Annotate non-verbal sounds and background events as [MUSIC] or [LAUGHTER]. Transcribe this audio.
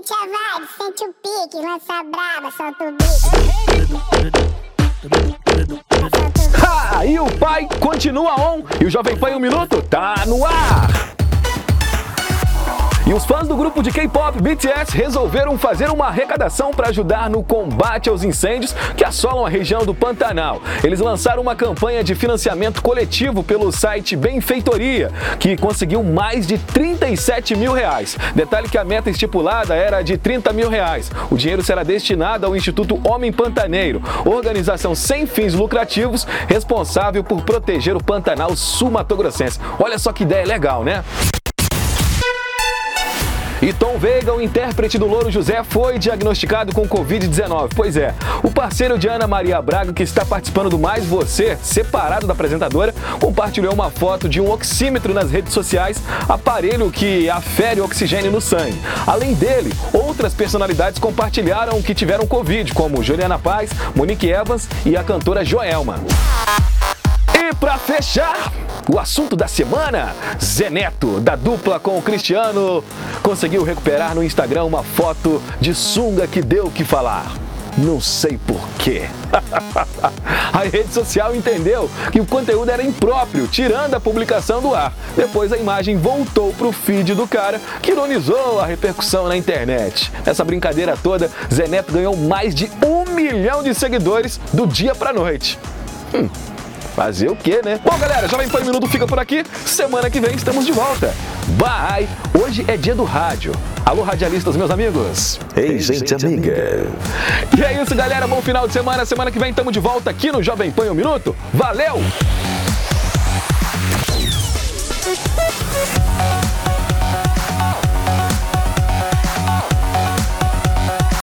Sente a vibe, sente o pique, lança a braba, solta o bico. Ha! E o pai continua on e o Jovem Pan um minuto tá no ar. E os fãs do grupo de K-pop BTS resolveram fazer uma arrecadação para ajudar no combate aos incêndios que assolam a região do Pantanal. Eles lançaram uma campanha de financiamento coletivo pelo site Benfeitoria, que conseguiu mais de 37 mil reais. Detalhe que a meta estipulada era de 30 mil reais. O dinheiro será destinado ao Instituto Homem Pantaneiro, organização sem fins lucrativos responsável por proteger o Pantanal Sul-Mato-Grossense. Olha só que ideia legal, né? E Tom Veiga, o intérprete do Louro José, foi diagnosticado com Covid-19. Pois é, o parceiro de Ana Maria Braga, que está participando do Mais Você, separado da apresentadora, compartilhou uma foto de um oxímetro nas redes sociais, aparelho que afere oxigênio no sangue. Além dele, outras personalidades compartilharam que tiveram Covid, como Juliana Paz, Monique Evans e a cantora Joelma. E para fechar, o assunto da semana, Zeneto, da dupla com o Cristiano, conseguiu recuperar no Instagram uma foto de sunga que deu o que falar. Não sei porquê. [LAUGHS] a rede social entendeu que o conteúdo era impróprio, tirando a publicação do ar. Depois a imagem voltou pro feed do cara, que ironizou a repercussão na internet. Nessa brincadeira toda, Zeneto ganhou mais de um milhão de seguidores do dia pra noite. Hum. Fazer o quê, né? Bom, galera, Jovem Pan Minuto fica por aqui. Semana que vem estamos de volta. Bye! Hoje é dia do rádio. Alô, radialistas, meus amigos. Ei, gente amiga. E é isso, galera. Bom final de semana. Semana que vem estamos de volta aqui no Jovem Pan um Minuto. Valeu!